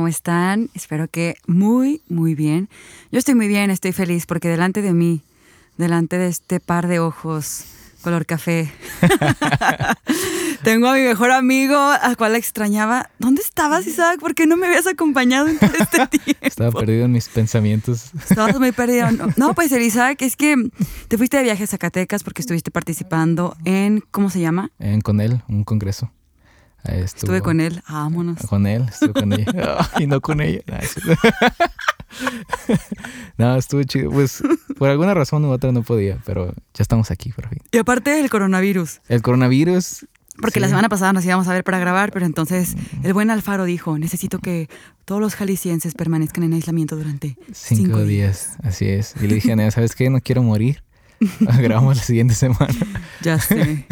¿Cómo están? Espero que muy, muy bien. Yo estoy muy bien, estoy feliz porque delante de mí, delante de este par de ojos color café, tengo a mi mejor amigo, al cual extrañaba. ¿Dónde estabas, Isaac? ¿Por qué no me habías acompañado en todo este tiempo? Estaba perdido en mis pensamientos. Estabas muy perdido. No, no, pues el Isaac, es que te fuiste de viaje a Zacatecas porque estuviste participando en, ¿cómo se llama? En, con él, un congreso. Estuvo, estuve con él, vámonos. Con él, estuve con ella. y no con ella. no, estuvo chido. Pues por alguna razón u otra no podía, pero ya estamos aquí por fin. Y aparte el coronavirus. El coronavirus. Porque la semana pasada nos íbamos a ver para grabar, pero entonces mm. el buen Alfaro dijo, necesito que todos los jaliscienses permanezcan en aislamiento durante cinco, días. Así es. Y le dije a ¿sabes qué? No quiero morir. Grabamos la siguiente semana. Ya sé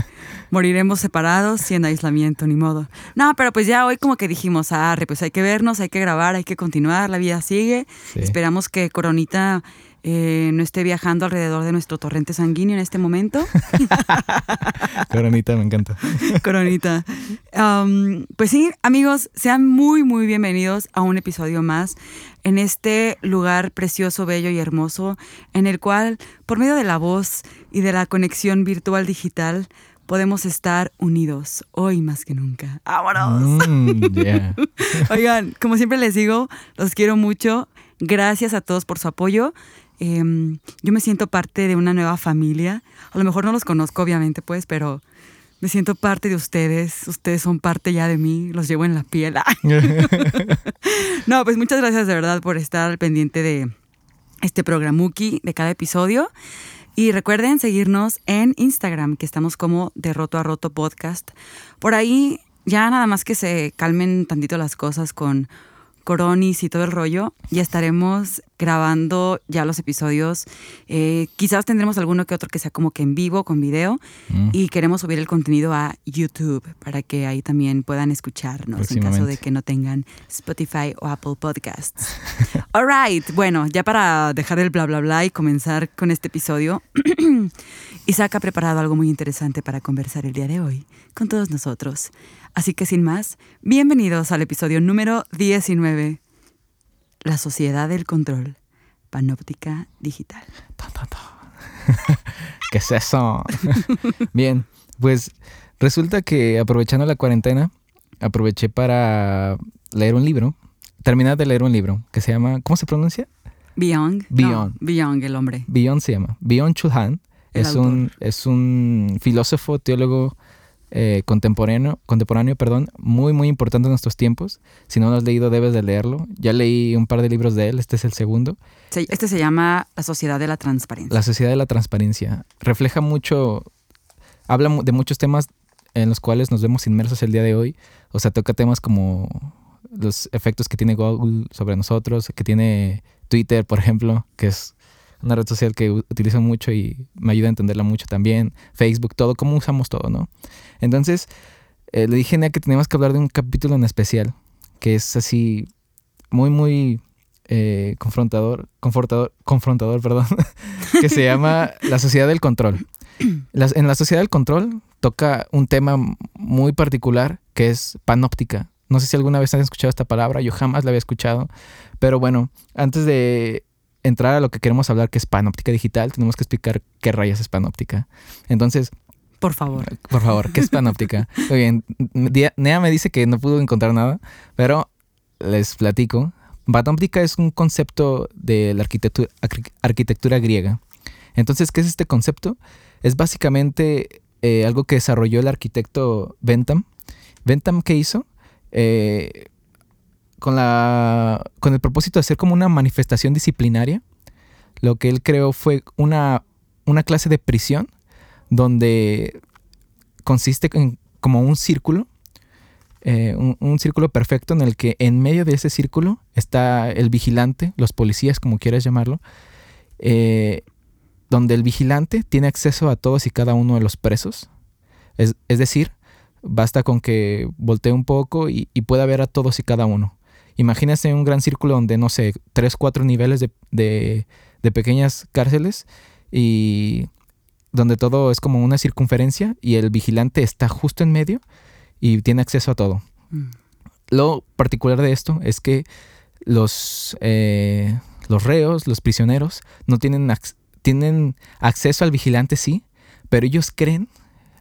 moriremos separados y en aislamiento, ni modo. No, pero pues ya hoy como que dijimos, ah, pues hay que vernos, hay que grabar, hay que continuar, la vida sigue. Esperamos que Coronita eh, no esté viajando alrededor de nuestro torrente sanguíneo en este momento. Coronita, me encanta. Coronita. pues sí, amigos, sean muy, muy bienvenidos a un episodio más en este lugar precioso, bello y hermoso, en el cual, por medio de la voz y de la conexión virtual digital, podemos estar unidos hoy más que nunca. ¡Vámonos! Mm, Oigan, como siempre les digo, los quiero mucho. Gracias a todos por su apoyo. Em, yo me siento parte de una nueva familia. A lo mejor no los conozco, obviamente, pues, pero me siento parte de ustedes. Ustedes son parte ya de mí. Los llevo en la piel. no, pues muchas gracias de verdad por estar al pendiente de este programuki, de cada episodio. Y recuerden seguirnos en Instagram, que estamos como de roto a roto podcast. Por ahí ya nada más que se calmen tantito las cosas con coronis y todo el rollo, ya estaremos grabando ya los episodios. Eh, quizás tendremos alguno que otro que sea como que en vivo, con video, mm. y queremos subir el contenido a YouTube para que ahí también puedan escucharnos en caso de que no tengan Spotify o Apple Podcasts. All right, bueno, ya para dejar el bla bla bla y comenzar con este episodio, Isaac ha preparado algo muy interesante para conversar el día de hoy con todos nosotros. Así que sin más, bienvenidos al episodio número 19, La Sociedad del Control, Panóptica Digital. ¿Qué es eso? Bien, pues resulta que aprovechando la cuarentena, aproveché para leer un libro, terminar de leer un libro que se llama, ¿cómo se pronuncia? Beyond. Beyond. Beyond, el hombre. Beyond se llama. Beyond Chulhan. Es un, es un filósofo, teólogo eh, contemporáneo, contemporáneo perdón, muy, muy importante en nuestros tiempos. Si no lo has leído, debes de leerlo. Ya leí un par de libros de él, este es el segundo. Este se llama La Sociedad de la Transparencia. La Sociedad de la Transparencia. Refleja mucho, habla de muchos temas en los cuales nos vemos inmersos el día de hoy. O sea, toca temas como los efectos que tiene Google sobre nosotros, que tiene Twitter, por ejemplo, que es una red social que utilizo mucho y me ayuda a entenderla mucho también. Facebook, todo, cómo usamos todo, ¿no? Entonces, eh, le dije a que teníamos que hablar de un capítulo en especial, que es así muy, muy eh, confrontador, confrontador, confrontador, perdón, que se llama La Sociedad del Control. en la Sociedad del Control toca un tema muy particular que es panóptica. No sé si alguna vez han escuchado esta palabra, yo jamás la había escuchado, pero bueno, antes de entrar a lo que queremos hablar, que es panóptica digital, tenemos que explicar qué rayas es panóptica. Entonces, por favor. Por favor, ¿qué es panóptica? Muy bien. Nea me dice que no pudo encontrar nada, pero les platico. Panóptica es un concepto de la arquitectura, arquitectura griega. Entonces, ¿qué es este concepto? Es básicamente eh, algo que desarrolló el arquitecto Bentham. ¿Bentham qué hizo? Eh, con, la, con el propósito de hacer como una manifestación disciplinaria, lo que él creó fue una, una clase de prisión donde consiste en como un círculo, eh, un, círculo perfecto en el que en medio de ese círculo está el vigilante, los policías, como quieras llamarlo, eh, donde el vigilante tiene acceso a todos y cada uno de los presos. Es, decir, basta con que voltee un poco y, pueda ver a todos y cada uno. Imagínense un gran círculo donde, no sé, tres, cuatro niveles de, de pequeñas cárceles y donde todo es como una circunferencia y el vigilante está justo en medio y tiene acceso a todo. Mm. lo particular de esto es que los, eh, los reos, los prisioneros, no tienen, tienen acceso al vigilante, sí, pero ellos creen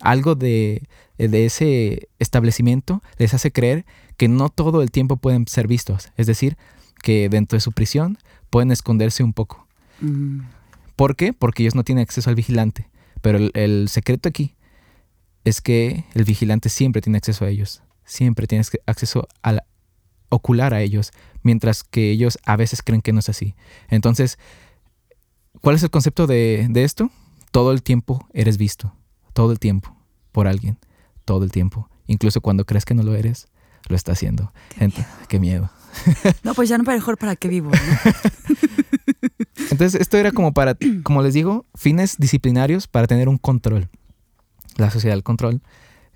algo de, de, ese establecimiento les hace creer que no todo el tiempo pueden ser vistos. Es decir, que dentro de su prisión pueden esconderse un poco. Mm. ¿Por qué? Porque ellos no tienen acceso al vigilante. Pero el, secreto aquí es que el vigilante siempre tiene acceso a ellos. Siempre tienes acceso al ocular a ellos, mientras que ellos a veces creen que no es así. Entonces, ¿cuál es el concepto de, de esto? Todo el tiempo eres visto. Todo el tiempo. Por alguien. Todo el tiempo. Incluso cuando crees que no lo eres, lo está haciendo. Qué miedo. No, pues ya no mejor para qué vivo. Entonces, esto era como para, como les digo, fines disciplinarios para tener un control. La sociedad del control.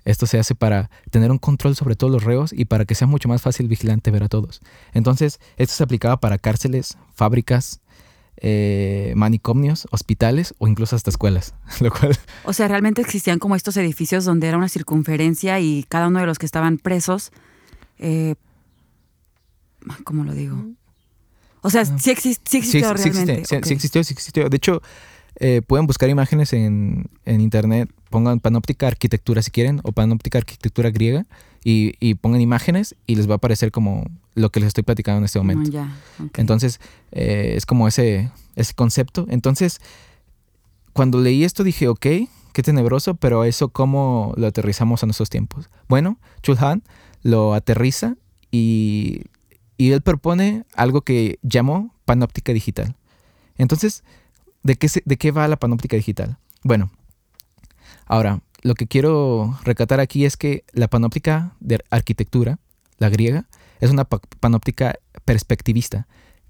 Esto se hace para tener un control sobre todos los reos y para que sea mucho más fácil vigilante ver a todos. Entonces, esto se aplicaba para cárceles, fábricas, eh, manicomios, hospitales o incluso hasta escuelas. Lo cual... O sea, realmente existían como estos edificios donde era una circunferencia y cada uno de los que estaban presos eh, ¿Cómo lo digo? O sea, sí, existió realmente. Sí, existió, sí existió. De hecho, eh, pueden buscar imágenes en, internet, pongan panóptica arquitectura si quieren, o panóptica arquitectura griega, y, pongan imágenes y les va a aparecer como lo que les estoy platicando en este momento. Entonces, eh, es como ese, ese concepto. Entonces, cuando leí esto dije, ok, qué tenebroso, pero eso cómo lo aterrizamos a nuestros tiempos. Bueno, Chulhan lo aterriza y y él propone algo que llamó panóptica digital. Entonces, ¿de qué, ¿de qué va la panóptica digital? Bueno, ahora, lo que quiero recatar aquí es que la panóptica de arquitectura, la griega, es una panóptica perspectivista.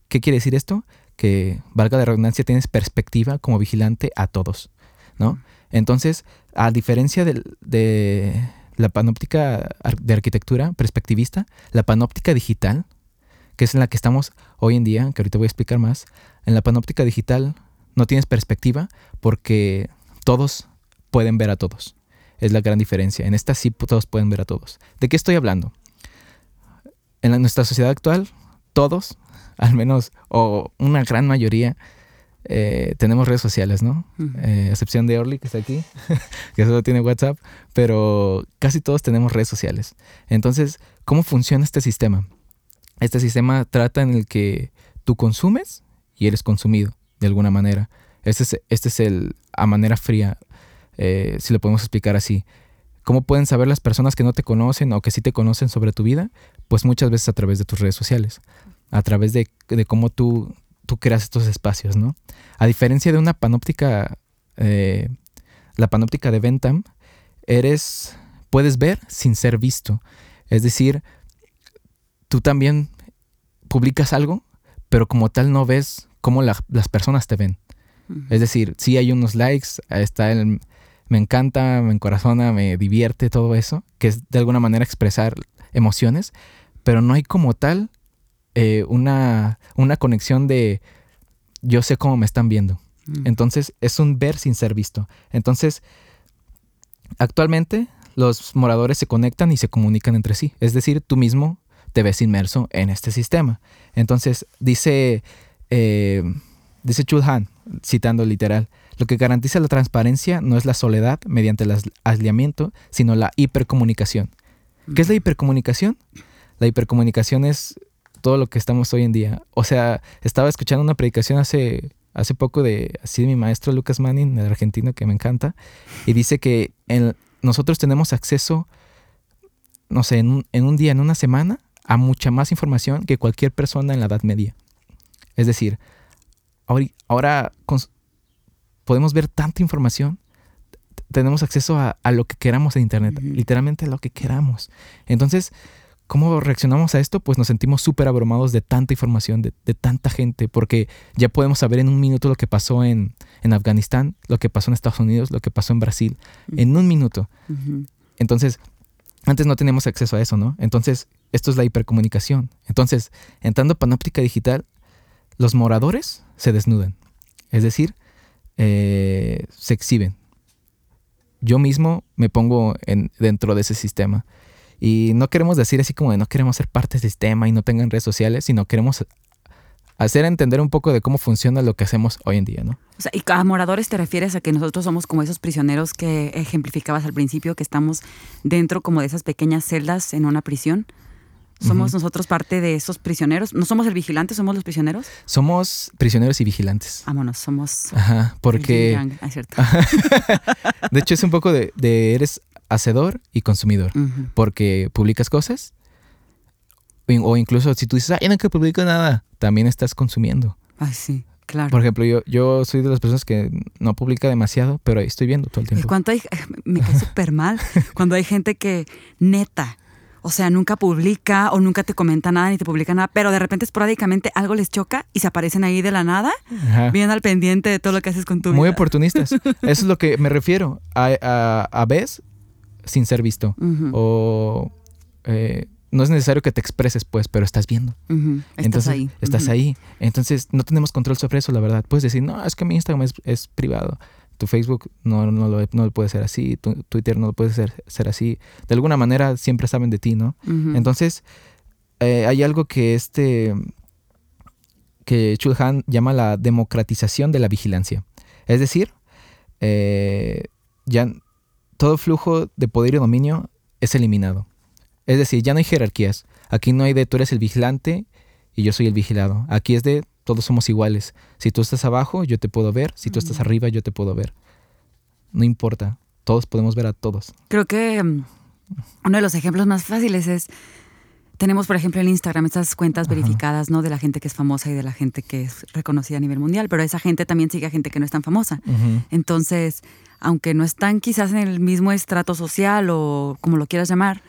¿Qué quiere decir esto? Que, valga la redundancia, tienes perspectiva como vigilante a todos, ¿no? Entonces, a diferencia de la panóptica de arquitectura perspectivista, la panóptica digital que es en la que estamos hoy en día, que ahorita voy a explicar más, en la panóptica digital no tienes perspectiva porque todos pueden ver a todos. Es la gran diferencia. En esta sí todos pueden ver a todos. ¿De qué estoy hablando? En nuestra sociedad actual, todos, al menos, o una gran mayoría, eh, tenemos redes sociales, ¿no? Eh, excepción de Orly, que está aquí, que solo tiene WhatsApp, pero casi todos tenemos redes sociales. Entonces, ¿cómo funciona este sistema? Este sistema trata en el que tú consumes y eres consumido de alguna manera. Este es, este es el, a manera fría, eh, si lo podemos explicar así. ¿Cómo pueden saber las personas que no te conocen o que sí te conocen sobre tu vida? Pues muchas veces a través de tus redes sociales, a través de, cómo tú, tú creas estos espacios, ¿no? A diferencia de una panóptica, eh, la panóptica de Ventam, eres, puedes ver sin ser visto. Es decir, tú también publicas algo, pero como tal no ves cómo las personas te ven. Es decir, sí hay unos likes, está el me encanta, me encorazona, me divierte, todo eso, que es de alguna manera expresar emociones, pero no hay como tal eh, una, una conexión de yo sé cómo me están viendo. Entonces es un ver sin ser visto. Entonces, actualmente los moradores se conectan y se comunican entre sí. Es decir, tú mismo te ves inmerso en este sistema. Entonces, dice, eh, dice Chulhan, citando literal, lo que garantiza la transparencia no es la soledad mediante el aislamiento, sino la hipercomunicación. ¿Qué es la hipercomunicación? La hipercomunicación es todo lo que estamos hoy en día. O sea, estaba escuchando una predicación hace, hace poco de, así de mi maestro Lucas Manning, el argentino que me encanta, y dice que nosotros tenemos acceso, no sé, en en un día, en una semana, a mucha más información que cualquier persona en la Edad Media. Es decir, ahora, podemos ver tanta información, tenemos acceso a, lo que queramos en Internet, literalmente a lo que queramos. Entonces, ¿cómo reaccionamos a esto? Pues nos sentimos súper abrumados de tanta información, de, tanta gente, porque ya podemos saber en un minuto lo que pasó en, Afganistán, lo que pasó en Estados Unidos, lo que pasó en Brasil, en un minuto. Entonces, antes no teníamos acceso a eso, ¿no? Entonces, esto es la hipercomunicación. Entonces, entrando panóptica digital, los moradores se desnudan. Es decir, eh, se exhiben. Yo mismo me pongo en, dentro de ese sistema. Y no queremos decir así como de no queremos ser parte del sistema y no tengan redes sociales, sino queremos hacer entender un poco de cómo funciona lo que hacemos hoy en día, ¿no? O sea, y a moradores te refieres a que nosotros somos como esos prisioneros que ejemplificabas al principio, que estamos dentro como de esas pequeñas celdas en una prisión. ¿Somos nosotros parte de esos prisioneros? ¿No somos el vigilante, somos los prisioneros? Somos prisioneros y vigilantes. Vámonos, somos... Ajá, porque... Ah, cierto. de hecho, es un poco de, eres hacedor y consumidor, porque publicas cosas, o incluso si tú dices, ay, no que publico nada, también estás consumiendo. Ay, sí. Claro. Por ejemplo, yo, yo soy de las personas que no publica demasiado, pero ahí estoy viendo todo el tiempo. ¿Y cuánto hay? Me cae súper mal cuando hay gente que neta o sea, nunca publica o nunca te comenta nada ni te publica nada, pero de repente esporádicamente algo les choca y se aparecen ahí de la nada, bien al pendiente de todo lo que haces con tu vida. Muy oportunistas. Eso es lo que me refiero. A, a, a vez sin ser visto. O eh, no es necesario que te expreses, pues, pero estás viendo. Estás Entonces, ahí. Estás ahí. Entonces, no tenemos control sobre eso, la verdad. Puedes decir, no, es que mi Instagram es, es privado tu Facebook no, no, lo, no puede ser así, tu Twitter no lo puede ser, ser así. De alguna manera siempre saben de ti, ¿no? Entonces, eh, hay algo que este que Chulhan llama la democratización de la vigilancia. Es decir, eh, ya todo flujo de poder y dominio es eliminado. Es decir, ya no hay jerarquías. Aquí no hay de tú eres el vigilante y yo soy el vigilado. Aquí es de todos somos iguales. Si tú estás abajo, yo te puedo ver. Si tú estás arriba, yo te puedo ver. No importa. Todos podemos ver a todos. Creo que mm, uno de los ejemplos más fáciles es, tenemos por ejemplo en Instagram estas cuentas verificadas, ¿no? De la gente que es famosa y de la gente que es reconocida a nivel mundial, pero esa gente también sigue a gente que no es tan famosa. Entonces, aunque no están quizás en el mismo estrato social o como lo quieras llamar,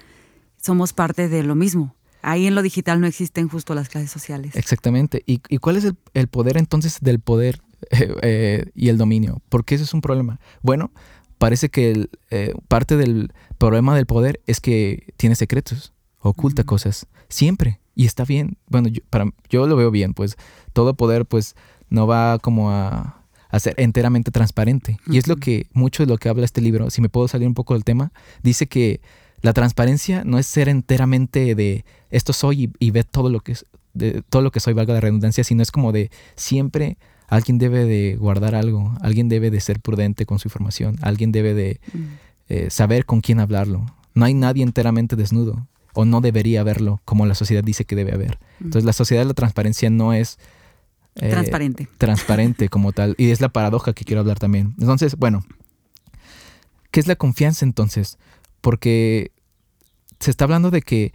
somos parte de lo mismo ahí en lo digital no existen justo las clases sociales. Exactamente. ¿Y, cuál es el, poder entonces del poder eh, eh, y el dominio? Porque eso es un problema. Bueno, parece que eh, parte del problema del poder es que tiene secretos, oculta cosas, siempre. Y está bien. Bueno, yo, para, yo lo veo bien, pues todo poder pues no va como a, ser enteramente transparente. Y es lo que, mucho de lo que habla este libro, si me puedo salir un poco del tema, dice que la transparencia no es ser enteramente de esto soy y, ver todo lo que de todo lo que soy, valga la redundancia, sino es como de siempre alguien debe de guardar algo, alguien debe de ser prudente con su información, alguien debe de mm. eh, saber con quién hablarlo. No hay nadie enteramente desnudo o no debería haberlo como la sociedad dice que debe haber. Mm. Entonces la sociedad de la transparencia no es eh, transparente. Transparente como tal. Y es la paradoja que quiero hablar también. Entonces, bueno, ¿qué es la confianza entonces? Porque se está hablando de que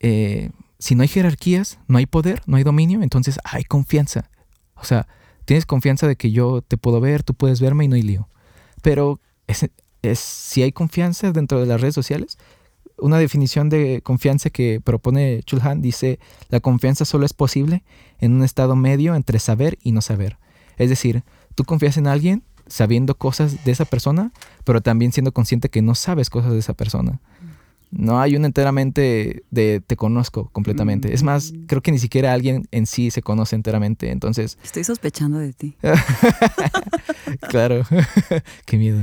eh, si no hay jerarquías, no hay poder, no hay dominio, entonces hay confianza. O sea, tienes confianza de que yo te puedo ver, tú puedes verme y no hay lío. Pero si hay confianza dentro de las redes sociales, una definición de confianza que propone Chulhan dice, la confianza solo es posible en un estado medio entre saber y no saber. Es decir, tú confías en alguien sabiendo cosas de esa persona, pero también siendo consciente que no sabes cosas de esa persona. No hay un enteramente de te conozco completamente. Es más, mm. creo que ni siquiera alguien en sí se conoce enteramente. Entonces. Estoy sospechando de ti. claro. Qué miedo.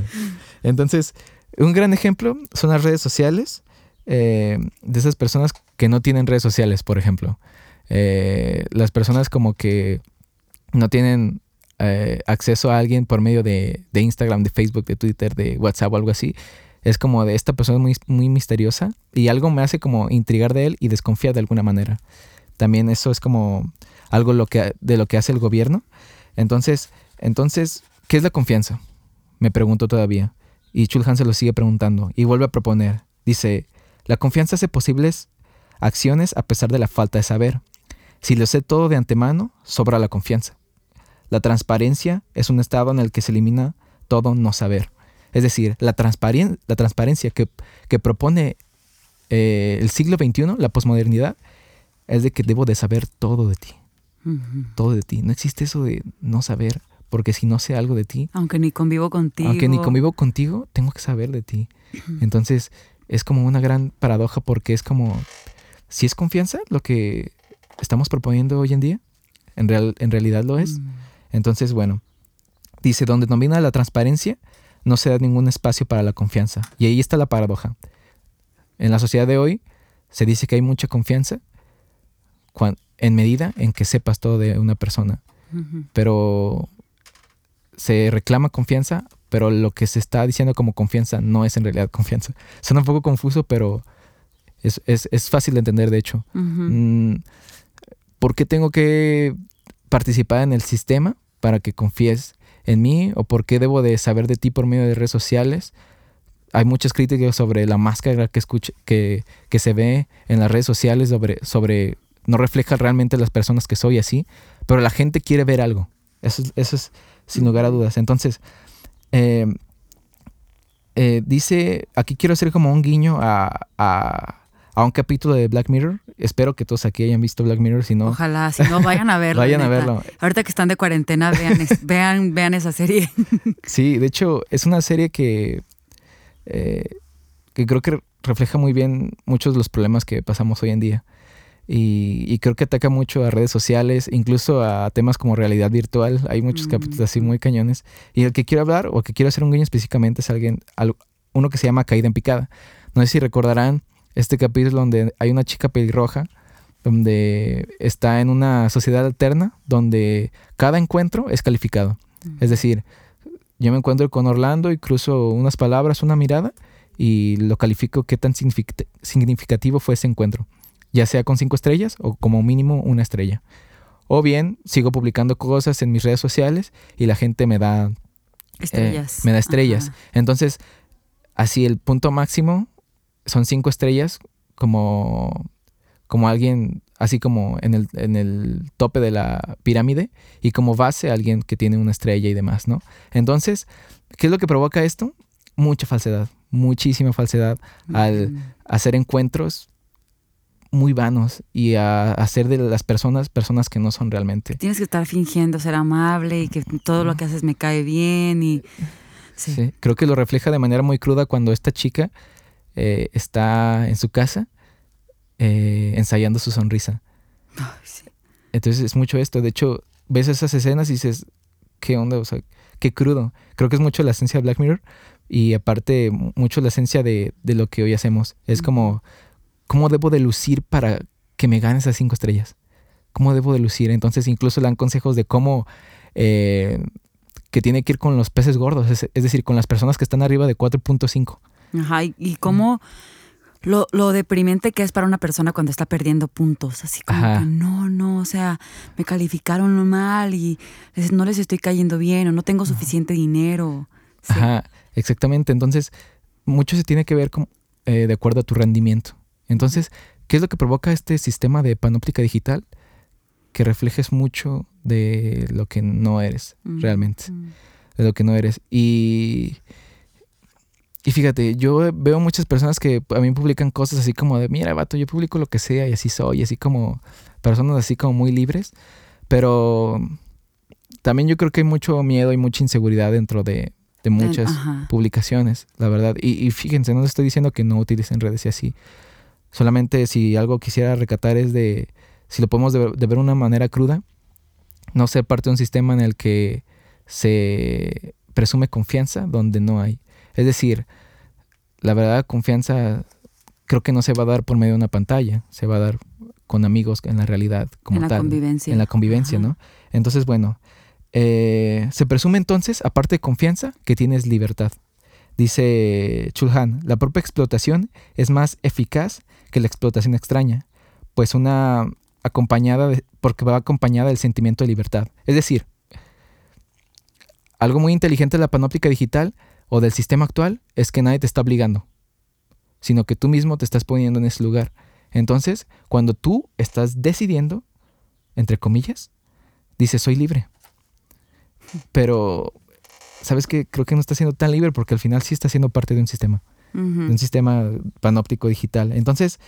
Entonces, un gran ejemplo son las redes sociales. Eh, de esas personas que no tienen redes sociales, por ejemplo. Eh, las personas como que no tienen eh, acceso a alguien por medio de, Instagram, de Facebook, de Twitter, de WhatsApp o algo así es como de esta persona muy, muy misteriosa y algo me hace como intrigar de él y desconfiar de alguna manera. También eso es como algo de lo que hace el gobierno. Entonces, entonces, ¿qué es la confianza? Me pregunto todavía. Y Chulhan se lo sigue preguntando y vuelve a proponer. Dice, la confianza hace posibles acciones a pesar de la falta de saber. Si lo sé todo de antemano, sobra la confianza. La transparencia es un estado en el que se elimina todo no saber. Es decir, la, la transparencia que, propone eh, el siglo XXI, la posmodernidad, es de que debo de saber todo de ti. Todo de ti. No existe eso de no saber, porque si no sé algo de ti... Aunque ni convivo contigo. Aunque ni convivo contigo, tengo que saber de ti. Entonces, es como una gran paradoja porque es como... Si es confianza lo que estamos proponiendo hoy en día, en, real, en realidad lo es. Mm. Entonces, bueno, dice, donde domina la transparencia, no se da ningún espacio para la confianza. Y ahí está la paradoja. en la sociedad de hoy se dice que hay mucha confianza en medida en que sepas todo de una persona. Pero se reclama confianza, pero lo que se está diciendo como confianza no es en realidad confianza. Suena un poco confuso, pero es, es- es fácil de entender, de hecho. Mm, ¿Por qué tengo que participar en el sistema para que confíes en mí? ¿O por qué debo de saber de ti por medio de redes sociales? Hay muchas críticas sobre la máscara que, que, que se ve en las redes sociales sobre, sobre no refleja realmente las personas que soy así, pero la gente quiere ver algo. Eso es, eso es sin lugar a dudas. Entonces, eh, eh, dice, aquí quiero hacer como un guiño a, a un capítulo de Black Mirror. Espero que todos aquí hayan visto Black Mirror, si no, Ojalá, si no, vayan a verlo. vayan a verlo. Ahorita que están de cuarentena, vean, vean, vean esa serie. Sí, de hecho, es una serie que, eh, que creo que refleja muy bien muchos de los problemas que pasamos hoy en día. Y, y creo que ataca mucho a redes sociales, incluso a temas como realidad virtual. Hay muchos Mm. capítulos así muy cañones. Y el que quiero hablar o que quiero hacer un guiño específicamente es alguien, al- uno que se llama Caída en Picada. No sé si recordarán este capítulo donde hay una chica pelirroja donde está en una sociedad alterna donde cada encuentro es calificado. Es decir, yo me encuentro con Orlando y cruzo unas palabras, una mirada y lo califico qué tan signific- significativo fue ese encuentro, ya sea con cinco estrellas o como mínimo una estrella. O bien sigo publicando cosas en mis redes sociales y la gente me da, eh, Estrellas. me da estrellas. Ajá. Entonces, así el punto máximo son cinco estrellas como, como alguien, así como en el, en el tope de la pirámide y como base alguien que tiene una estrella y demás, ¿no? Entonces, ¿qué es lo que provoca esto? Mucha falsedad, muchísima falsedad al hacer encuentros muy vanos y a hacer de las personas personas que no son realmente. Tienes que estar fingiendo ser amable y que todo lo que haces me cae bien y... Sí. Sí, creo que lo refleja de manera muy cruda cuando esta chica eh, está en su casa eh, ensayando su sonrisa. Ay, sí. Entonces es mucho esto. De hecho, ves esas escenas y dices, ¿qué onda? O sea, qué crudo. Creo que es mucho la esencia de Black Mirror y aparte mucho la esencia de, de lo que hoy hacemos. Es como, ¿cómo debo de lucir para que me gane esas cinco estrellas? ¿Cómo debo de lucir? Entonces incluso le dan consejos de cómo... eh, que tiene que ir con los peces gordos, es, es decir, con las personas que están arriba de 4.5. Ajá, y, y cómo lo, lo deprimente que es para una persona cuando está perdiendo puntos. Así como Ajá. que no, no, o sea, me calificaron mal y les- no les estoy cayendo bien o no tengo suficiente dinero. Sí. Ajá, exactamente. Entonces, mucho se tiene que ver con, eh, de acuerdo a tu rendimiento. Entonces, ¿qué es lo que provoca este sistema de panóptica digital? Que reflejes mucho de lo que no eres Mm, realmente, mm. de lo que no eres. Y, y fíjate, yo veo muchas personas que a mí publican cosas así como de, mira, vato, yo publico lo que sea y así soy, así como personas así como muy libres, pero también yo creo que hay mucho miedo y mucha inseguridad dentro de, de muchas Ajá. publicaciones, la verdad. Y, y fíjense, no les estoy diciendo que no utilicen redes y así. Solamente si algo quisiera recatar es de, si lo podemos de ver de una manera cruda, no ser parte de un sistema en el que se presume confianza donde no hay. Es decir, la verdad, confianza creo que no se va a dar por medio de una pantalla, se va a dar con amigos en la realidad, como en la tal convivencia. en la convivencia, Ajá. ¿no? Entonces, bueno, eh, se presume entonces, aparte de confianza, que tienes libertad. Dice Chulhan, la propia explotación es más eficaz que la explotación extraña, pues una acompañada de- porque va acompañada del sentimiento de libertad. Es decir, algo muy inteligente de la panóptica digital o del sistema actual es que nadie te está obligando, sino que tú mismo te estás poniendo en ese lugar. Entonces, cuando tú estás decidiendo, entre comillas, dices soy libre. Pero, ¿sabes qué? Creo que no está siendo tan libre porque al final sí está siendo parte de un sistema, de un sistema panóptico digital. Entonces,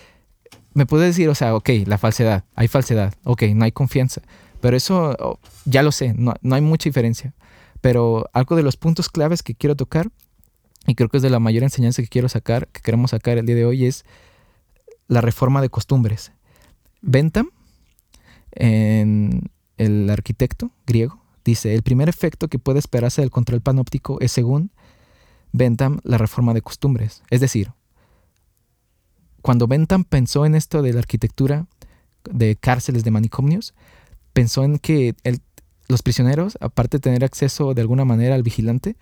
me puedes decir, o sea, ok, la falsedad, hay falsedad, ok, no hay confianza. Pero eso oh, ya lo sé, no, no hay mucha diferencia. Pero algo de los puntos claves que quiero tocar, y creo que es de la mayor enseñanza que quiero sacar, que queremos sacar el día de hoy, es la reforma de costumbres. Bentham, en el arquitecto griego, dice, el primer efecto que puede esperarse del control panóptico es, según Bentham, la reforma de costumbres. Es decir, cuando Bentham pensó en esto de la arquitectura de cárceles, de manicomios, pensó en que el, los prisioneros, aparte de tener acceso de alguna manera al vigilante,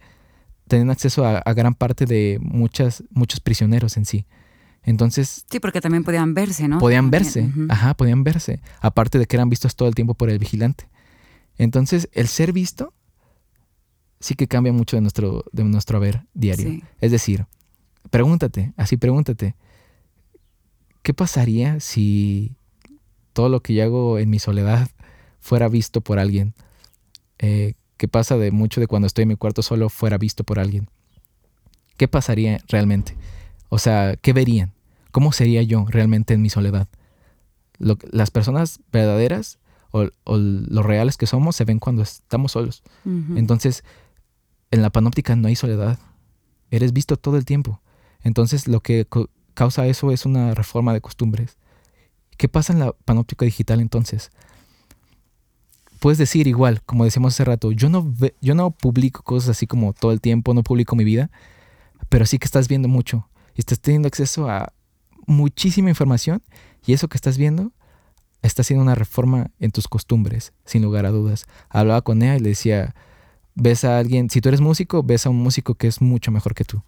tenían acceso a, gran parte de muchas, muchos prisioneros en sí. Entonces... Sí, porque también podían verse, ¿no? Podían verse, ajá, podían verse. Aparte de que eran vistos todo el tiempo por el vigilante. Entonces, el ser visto sí que cambia mucho de nuestro, de nuestro haber diario. Es decir, pregúntate, así pregúntate, ¿qué pasaría si todo lo que yo hago en mi soledad fuera visto por alguien? Eh, ¿Qué pasa de mucho de cuando estoy en mi cuarto solo fuera visto por alguien? ¿Qué pasaría realmente? O sea, ¿qué verían? ¿Cómo sería yo realmente en mi soledad? las personas verdaderas o, los reales que somos se ven cuando estamos solos. Entonces, en la panóptica no hay soledad. Eres visto todo el tiempo. Entonces, lo que causa eso es una reforma de costumbres. ¿Qué pasa en la panóptica digital entonces? Puedes decir igual, como decíamos hace rato, yo no, yo no publico cosas así como todo el tiempo, no publico mi vida, pero sí que estás viendo mucho y estás teniendo acceso a muchísima información y eso que estás viendo está haciendo una reforma en tus costumbres, sin lugar a dudas. Hablaba con ella y le decía, ves a alguien, si tú eres músico, ves a un músico que es mucho mejor que tú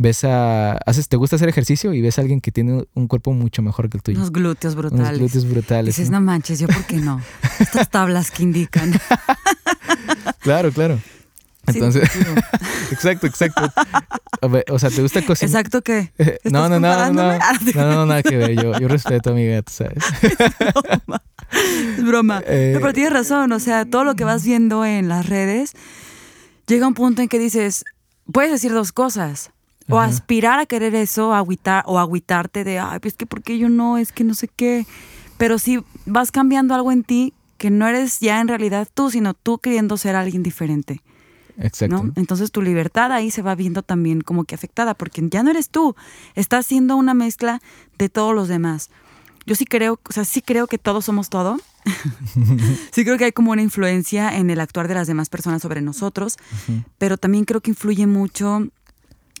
ves a. Haces, te gusta hacer ejercicio y ves a alguien que tiene un cuerpo mucho mejor que el tuyo. Unos glúteos brutales. Unos glúteos brutales. dices, ¿no? manches, ¿yo por qué no? Estas tablas que indican. claro, claro. Entonces, exacto, exacto. O sea, ¿te gusta cocinar? ¿Exacto qué? No, no, no, no, no, no, no, nada que ver. Yo, yo respeto a mi gato, ¿sabes? Es broma. Es broma. Eh, pero tienes razón, o sea, todo lo que vas viendo en las redes, llega un punto en que dices, puedes decir dos cosas. O aspirar a querer eso, agüitar, o agüitarte de, ay, pues que porque yo no, es que no sé qué. Pero si vas cambiando algo en ti que no eres ya en realidad tú, sino tú queriendo ser alguien diferente. Exacto. Entonces tu libertad ahí se va viendo también como que afectada, porque ya no eres tú, estás siendo una mezcla de todos los demás. Yo sí creo, o sea, sí creo que todos somos todo. sí creo que hay como una influencia en el actuar de las demás personas sobre nosotros, pero también creo que influye mucho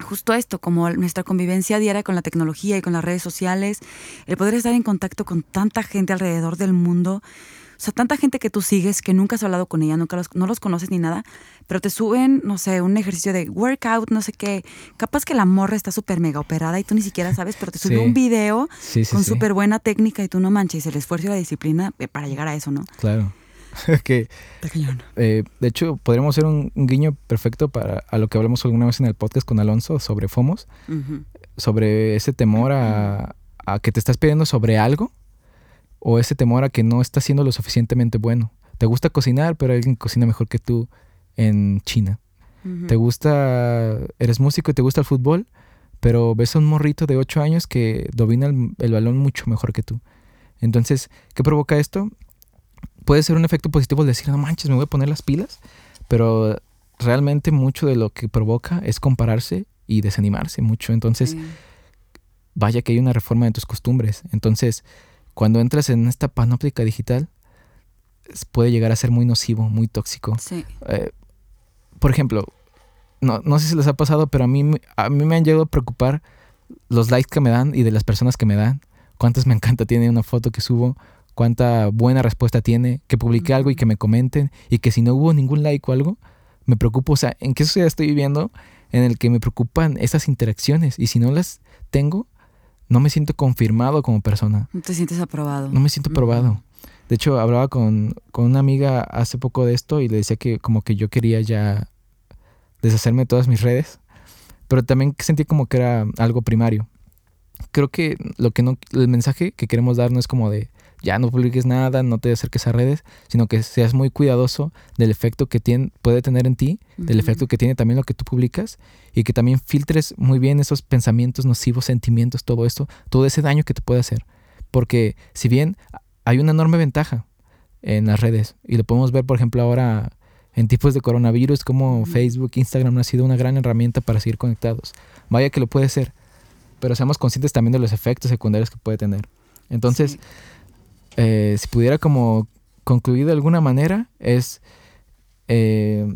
justo esto, como nuestra convivencia diaria con la tecnología y con las redes sociales, el poder estar en contacto con tanta gente alrededor del mundo, o sea, tanta gente que tú sigues, que nunca has hablado con ella, nunca los, no los conoces ni nada, pero te suben, no sé, un ejercicio de workout, no sé qué. Capaz que la morra está súper mega operada y tú ni siquiera sabes, pero te sube un video con súper buena técnica y tú no manches el esfuerzo y la disciplina eh, para llegar a eso, ¿no? Claro. que, eh, de hecho, podríamos hacer un, guiño perfecto para a lo que hablamos alguna vez en el podcast con Alonso sobre FOMOS, sobre ese temor a, que te estás pidiendo sobre algo o ese temor a que no estás siendo lo suficientemente bueno. Te gusta cocinar, pero alguien cocina mejor que tú en China. Te gusta, eres músico y te gusta el fútbol, pero ves a un morrito de 8 años que domina el balón mucho mejor que tú. Entonces, ¿qué provoca esto? Puede ser un efecto positivo el decir, no manches, me voy a poner las pilas, pero realmente mucho de lo que provoca es compararse y desanimarse mucho. Entonces, vaya que hay una reforma de tus costumbres. Entonces, cuando entras en esta panóptica digital, puede llegar a ser muy nocivo, muy tóxico. Eh, por ejemplo, no, no sé si les ha pasado, pero a mí, a mí me han llegado a preocupar los likes que me dan y de las personas que me dan. Cuántas me encanta tiene una foto que subo cuánta buena respuesta tiene, que publique algo y que me comenten y que si no hubo ningún like o algo, me preocupo, o sea, ¿en qué sociedad estoy viviendo en el que me preocupan esas interacciones y si no las tengo, no me siento confirmado como persona. No te sientes aprobado. No me siento aprobado. De hecho, hablaba con, con, una amiga hace poco de esto y le decía que como que yo quería ya deshacerme de todas mis redes, pero también sentí como que era algo primario. Creo que lo que no, el mensaje que queremos dar no es como de ya no publiques nada, no te acerques a redes, sino que seas muy cuidadoso del efecto que tiene, puede tener en ti, del efecto que tiene también lo que tú publicas y que también filtres muy bien esos pensamientos nocivos, sentimientos, todo esto, todo ese daño que te puede hacer. Porque si bien hay una enorme ventaja en las redes y lo podemos ver, por ejemplo, ahora en tipos de coronavirus como Facebook, Instagram ha sido una gran herramienta para seguir conectados. Vaya que lo puede ser, pero seamos conscientes también de los efectos secundarios que puede tener. Entonces, eh, si pudiera como concluir de alguna manera, es eh,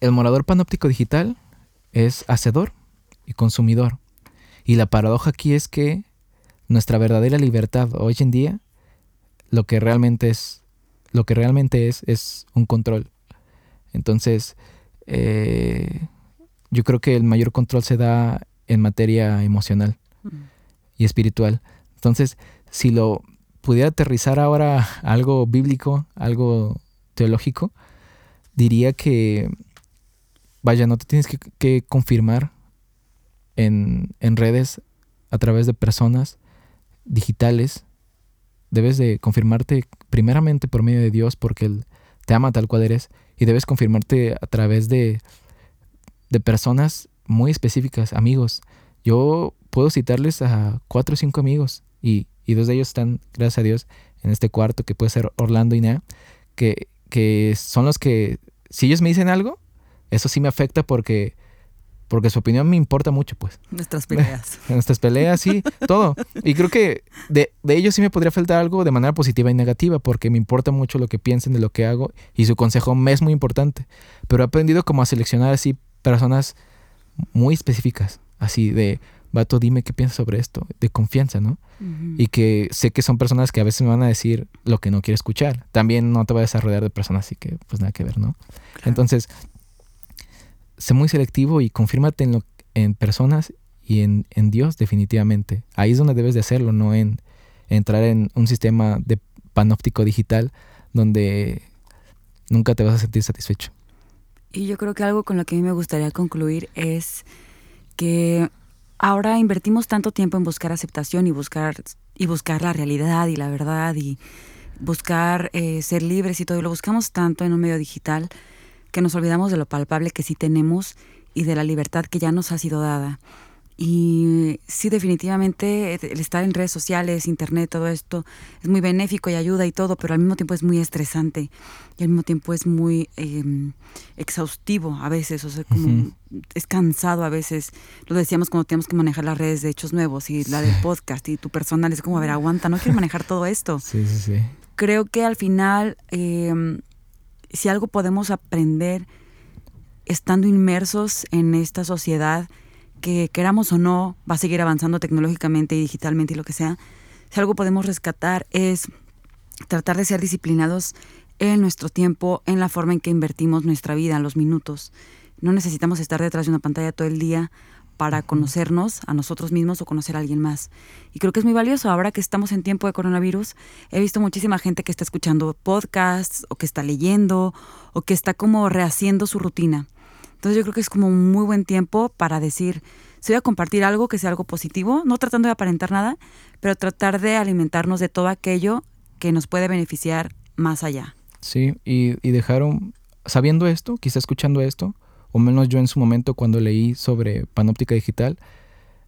el morador panóptico digital es hacedor y consumidor. Y la paradoja aquí es que nuestra verdadera libertad hoy en día, lo que realmente es, lo que realmente es, es un control. Entonces, eh, yo creo que el mayor control se da en materia emocional y espiritual. Entonces, si lo pudiera aterrizar ahora algo bíblico, algo teológico, diría que, vaya, no te tienes que, confirmar en, en, redes a través de personas digitales. Debes de confirmarte primeramente por medio de Dios porque Él te ama tal cual eres y debes confirmarte a través de, de personas muy específicas, amigos. Yo puedo citarles a cuatro o cinco amigos y, y dos de ellos están, gracias a Dios, en este cuarto que puede ser Orlando y Nea, que, que son los que, si ellos me dicen algo, eso sí me afecta porque, porque su opinión me importa mucho, pues. Nuestras peleas. Nuestras peleas, sí, todo. Y creo que de, de, ellos sí me podría faltar algo de manera positiva y negativa, porque me importa mucho lo que piensen de lo que hago y su consejo me es muy importante. Pero he aprendido como a seleccionar así personas muy específicas, así de, vato, dime qué piensas sobre esto, de confianza, ¿no? Y que sé que son personas que a veces me van a decir lo que no quiero escuchar. También no te voy a desarrollar de personas así que, pues nada que ver, ¿no? Entonces, sé muy selectivo y confírmate en, lo, en personas y en, en, Dios definitivamente. Ahí es donde debes de hacerlo, no en entrar en un sistema de panóptico digital donde nunca te vas a sentir satisfecho. Y yo creo que algo con lo que a mí me gustaría concluir es que ahora invertimos tanto tiempo en buscar aceptación y buscar, y buscar la realidad y la verdad y buscar eh, ser libres y todo, y lo buscamos tanto en un medio digital que nos olvidamos de lo palpable que sí tenemos y de la libertad que ya nos ha sido dada. Y sí, definitivamente el estar en redes sociales, internet, todo esto es muy benéfico y ayuda y todo, pero al mismo tiempo es muy estresante y al mismo tiempo es muy em, exhaustivo a veces, o sea, como es cansado a veces. Lo decíamos cuando teníamos que manejar las redes de hechos nuevos y la del podcast y tu personal es como, a ver, aguanta, no quiero manejar todo esto. Sí, sí, sí. Creo que al final, em, si algo podemos aprender estando inmersos en esta sociedad, que queramos o no, va a seguir avanzando tecnológicamente y digitalmente y lo que sea, si algo podemos rescatar es tratar de ser disciplinados en nuestro tiempo, en la forma en que invertimos nuestra vida, en los minutos. No necesitamos estar detrás de una pantalla todo el día para conocernos a nosotros mismos o conocer a alguien más. Y creo que es muy valioso. Ahora que estamos en tiempo de coronavirus, he visto muchísima gente que está escuchando podcasts o que está leyendo o que está como rehaciendo su rutina. Entonces yo creo que es como un muy buen tiempo para decir, si voy a compartir algo que sea algo positivo, no tratando de aparentar nada, pero tratar de alimentarnos de todo aquello que nos puede beneficiar más allá. Sí, y, y dejaron, sabiendo esto, quizá escuchando esto, o menos yo en su momento cuando leí sobre panóptica digital,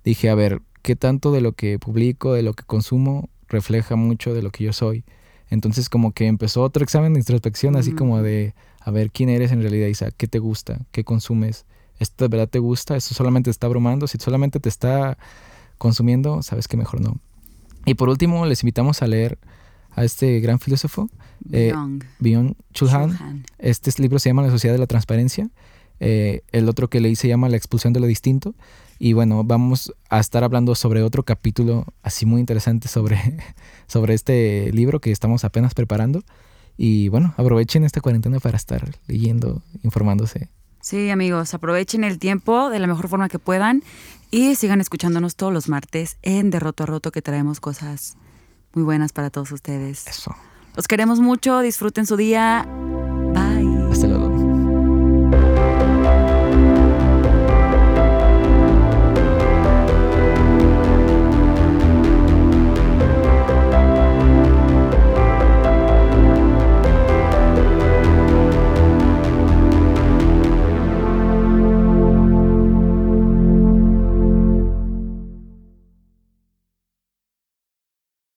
dije, a ver, ¿qué tanto de lo que publico, de lo que consumo, refleja mucho de lo que yo soy? Entonces como que empezó otro examen de introspección, así como de, a ver, ¿quién eres en realidad, Isa? ¿Qué te gusta? ¿Qué consumes? ¿Esto de verdad te gusta? ¿Esto solamente te está abrumando? Si solamente te está consumiendo, sabes que mejor no. Y por último, les invitamos a leer a este gran filósofo, eh, Byung Chul Han. Este libro se llama La Sociedad de la Transparencia. Eh, el otro que leí se llama La Expulsión de lo Distinto. Y bueno, vamos a estar hablando sobre otro capítulo así muy interesante sobre, sobre este libro que estamos apenas preparando. Y bueno, aprovechen esta cuarentena para estar leyendo, informándose. Sí, amigos, aprovechen el tiempo de la mejor forma que puedan y sigan escuchándonos todos los martes en De Roto a Roto que traemos cosas muy buenas para todos ustedes. Eso. Los queremos mucho, disfruten su día